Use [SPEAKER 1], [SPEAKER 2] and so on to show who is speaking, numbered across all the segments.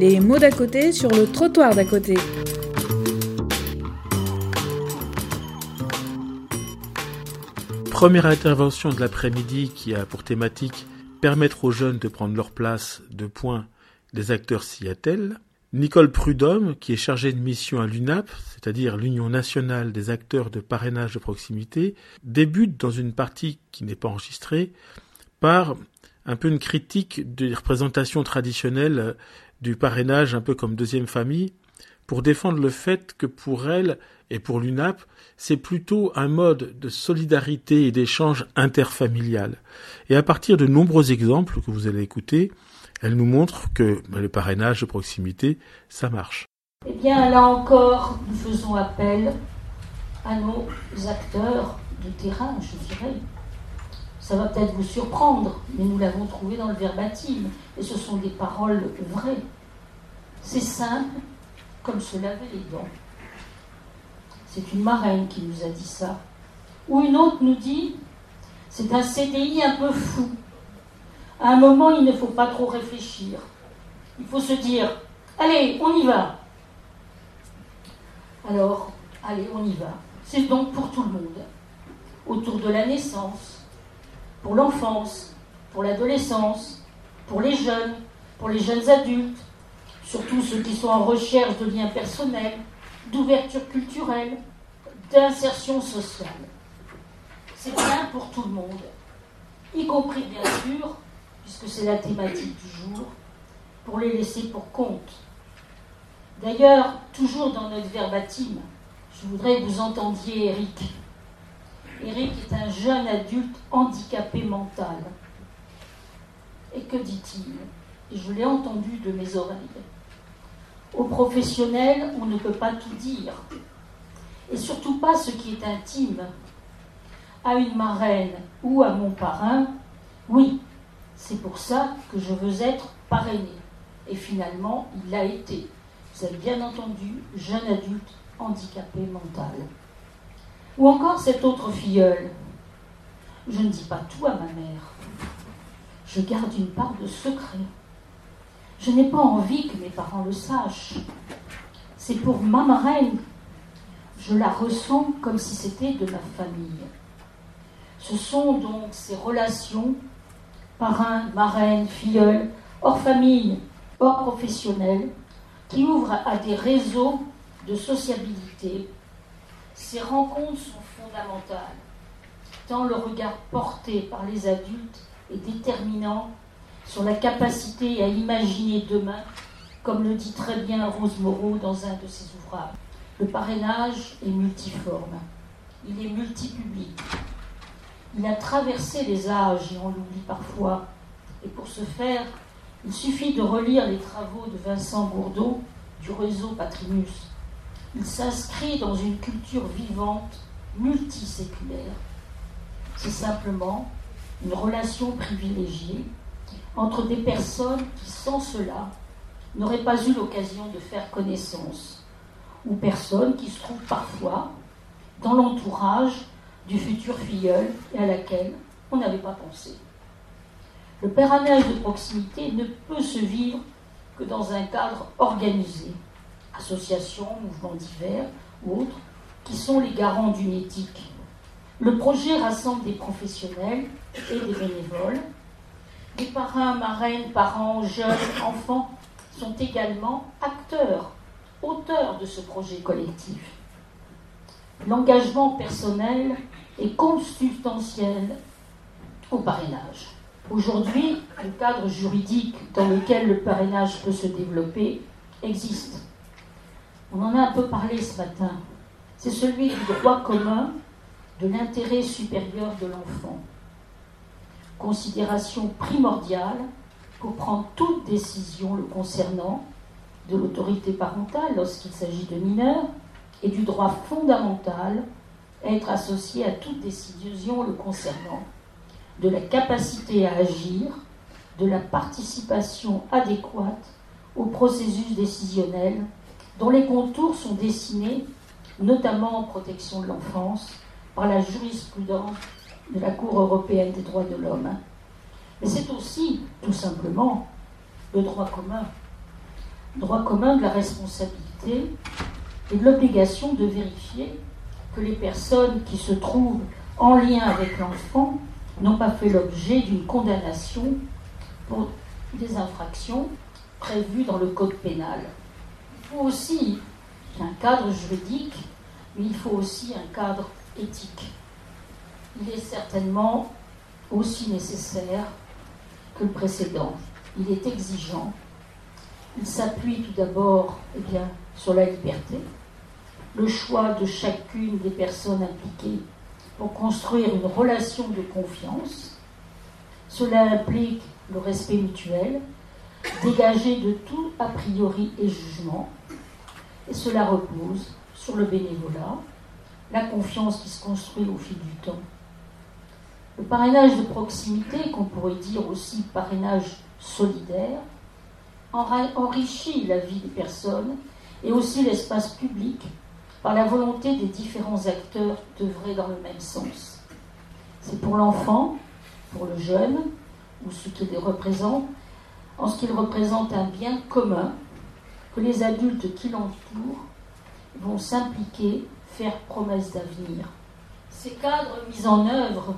[SPEAKER 1] Les mots d'à côté sur le trottoir d'à côté.
[SPEAKER 2] Première intervention de l'après-midi qui a pour thématique permettre aux jeunes de prendre leur place de point des acteurs s'y. Nicole Prudhomme, qui est chargée de mission à l'UNAP, c'est-à-dire l'Union nationale des acteurs de parrainage de proximité, débute dans une partie qui n'est pas enregistrée par un peu une critique des représentations traditionnelles du parrainage, un peu comme deuxième famille, pour défendre le fait que pour elle et pour l'UNAP, c'est plutôt un mode de solidarité et d'échange interfamilial. Et à partir de nombreux exemples que vous allez écouter, elle nous montre que bah, le parrainage de proximité, ça marche.
[SPEAKER 3] Eh bien, là encore, nous faisons appel à nos acteurs de terrain, je dirais. Ça va peut-être vous surprendre, mais nous l'avons trouvé dans le verbatim, et ce sont des paroles vraies. C'est simple, comme se laver les dents. C'est une marraine qui nous a dit ça. Ou une autre nous dit, c'est un CDI un peu fou. À un moment, il ne faut pas trop réfléchir. Il faut se dire, allez, on y va. Alors, allez, on y va. C'est donc pour tout le monde. Autour de la naissance, pour l'enfance, pour l'adolescence, pour les jeunes, pour les jeunes adultes, surtout ceux qui sont en recherche de liens personnels, d'ouverture culturelle, d'insertion sociale. C'est bien pour tout le monde, y compris bien sûr puisque c'est la thématique du jour, pour les laisser pour compte. D'ailleurs, toujours dans notre verbatim, je voudrais que vous entendiez Eric. Eric est un jeune adulte handicapé mental. Et que dit-il? Je l'ai entendu de mes oreilles. Aux professionnels, on ne peut pas tout dire. Et surtout pas ce qui est intime. À une marraine ou à mon parrain, oui, c'est pour ça que je veux être parrainé. Et finalement, il l'a été. Vous avez bien entendu, jeune adulte handicapé mental. Ou encore cette autre filleule. Je ne dis pas tout à ma mère. Je garde une part de secret. Je n'ai pas envie que mes parents le sachent. C'est pour ma marraine. Je la ressens comme si c'était de ma famille. Ce sont donc ces relations parrain, marraine, filleul, hors famille, hors professionnel, qui ouvrent à des réseaux de sociabilité. Ces rencontres sont fondamentales, tant le regard porté par les adultes est déterminant sur la capacité à imaginer demain, comme le dit très bien Rose Moreau dans un de ses ouvrages. Le parrainage est multiforme, il est multipublic, il a traversé les âges et on l'oublie parfois. Et pour ce faire, il suffit de relire les travaux de Vincent Bourdeau du réseau Patrimus. Il s'inscrit dans une culture vivante, multiséculaire. C'est simplement une relation privilégiée entre des personnes qui, sans cela, n'auraient pas eu l'occasion de faire connaissance, ou personnes qui se trouvent parfois dans l'entourage du futur filleul et à laquelle on n'avait pas pensé. Le parrainage de proximité ne peut se vivre que dans un cadre organisé, associations, mouvements divers ou autres, qui sont les garants d'une éthique. Le projet rassemble des professionnels et des bénévoles. Les parrains, marraines, parents, jeunes, enfants sont également acteurs, auteurs de ce projet collectif. L'engagement personnel est consubstantiel au parrainage. Aujourd'hui, le cadre juridique dans lequel le parrainage peut se développer existe. On en a un peu parlé ce matin. C'est celui du droit commun de l'intérêt supérieur de l'enfant. Considération primordiale pour prendre toute décision le concernant, de l'autorité parentale lorsqu'il s'agit de mineurs, et du droit fondamental être associé à toute décision le concernant, de la capacité à agir, de la participation adéquate au processus décisionnel dont les contours sont dessinés, notamment en protection de l'enfance, par la jurisprudence de la Cour européenne des droits de l'homme. Mais c'est aussi, tout simplement, le droit commun. droit commun de la responsabilité et de l'obligation de vérifier que les personnes qui se trouvent en lien avec l'enfant n'ont pas fait l'objet d'une condamnation pour des infractions prévues dans le code pénal. Il faut aussi un cadre juridique, mais il faut aussi un cadre éthique. Il est certainement aussi nécessaire que le précédent. Il est exigeant. Il s'appuie tout d'abord eh bien, sur la liberté, le choix de chacune des personnes impliquées pour construire une relation de confiance. Cela implique le respect mutuel, dégagé de tout a priori et jugement. Et cela repose sur le bénévolat, la confiance qui se construit au fil du temps. Le parrainage de proximité, qu'on pourrait dire aussi parrainage solidaire, enrichit la vie des personnes et aussi l'espace public par la volonté des différents acteurs d'œuvrer dans le même sens. C'est pour l'enfant, pour le jeune, ou ce qu'il représente, en ce qu'il représente un bien commun, que les adultes qui l'entourent vont s'impliquer, faire promesse d'avenir. Ces cadres mis en œuvre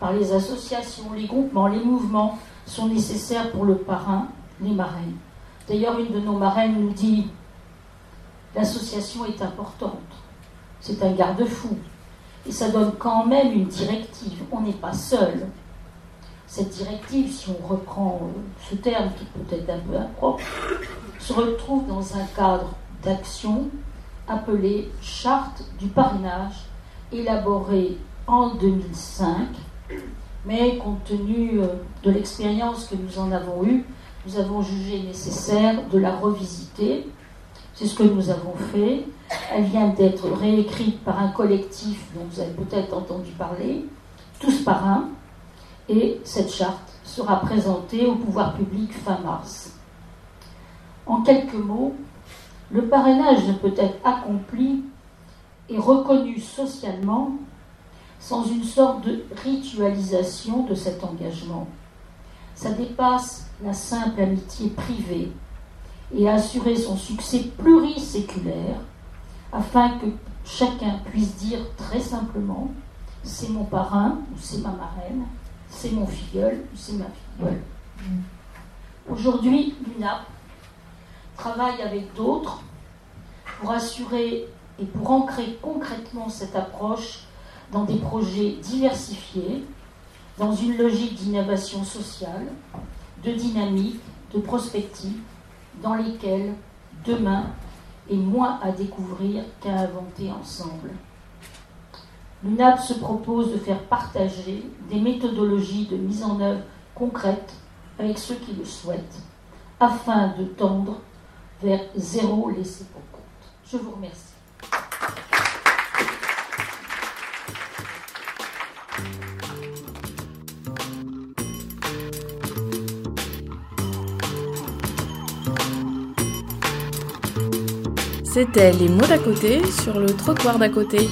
[SPEAKER 3] par les associations, les groupements, les mouvements sont nécessaires pour le parrain, les marraines. D'ailleurs, une de nos marraines nous dit l'association est importante. C'est un garde-fou. Et ça donne quand même une directive. On n'est pas seul. Cette directive, si on reprend ce terme qui peut être un peu impropre, se retrouve dans un cadre d'action appelé Charte du parrainage, élaboré en 2005. Mais compte tenu euh, de l'expérience que nous en avons eue, nous avons jugé nécessaire de la revisiter c'est ce que nous avons fait. Elle vient d'être réécrite par un collectif dont vous avez peut-être entendu parler, tous par un, et cette charte sera présentée au pouvoir public fin mars. En quelques mots, le parrainage ne peut être accompli et reconnu socialement sans une sorte de ritualisation de cet engagement. Ça dépasse la simple amitié privée et assurer son succès pluriséculaire afin que chacun puisse dire très simplement c'est mon parrain ou c'est ma marraine, c'est mon filleul ou c'est ma filleule. Aujourd'hui, l'UNAP travaille avec d'autres pour assurer et pour ancrer concrètement cette approche dans des projets diversifiés, dans une logique d'innovation sociale, de dynamique, de prospective, dans lesquels demain est moins à découvrir qu'à inventer ensemble. L'UNAP se propose de faire partager des méthodologies de mise en œuvre concrètes avec ceux qui le souhaitent, afin de tendre vers zéro laissé pour compte. Je vous remercie.
[SPEAKER 1] C'était les mots d'à côté sur le trottoir d'à côté.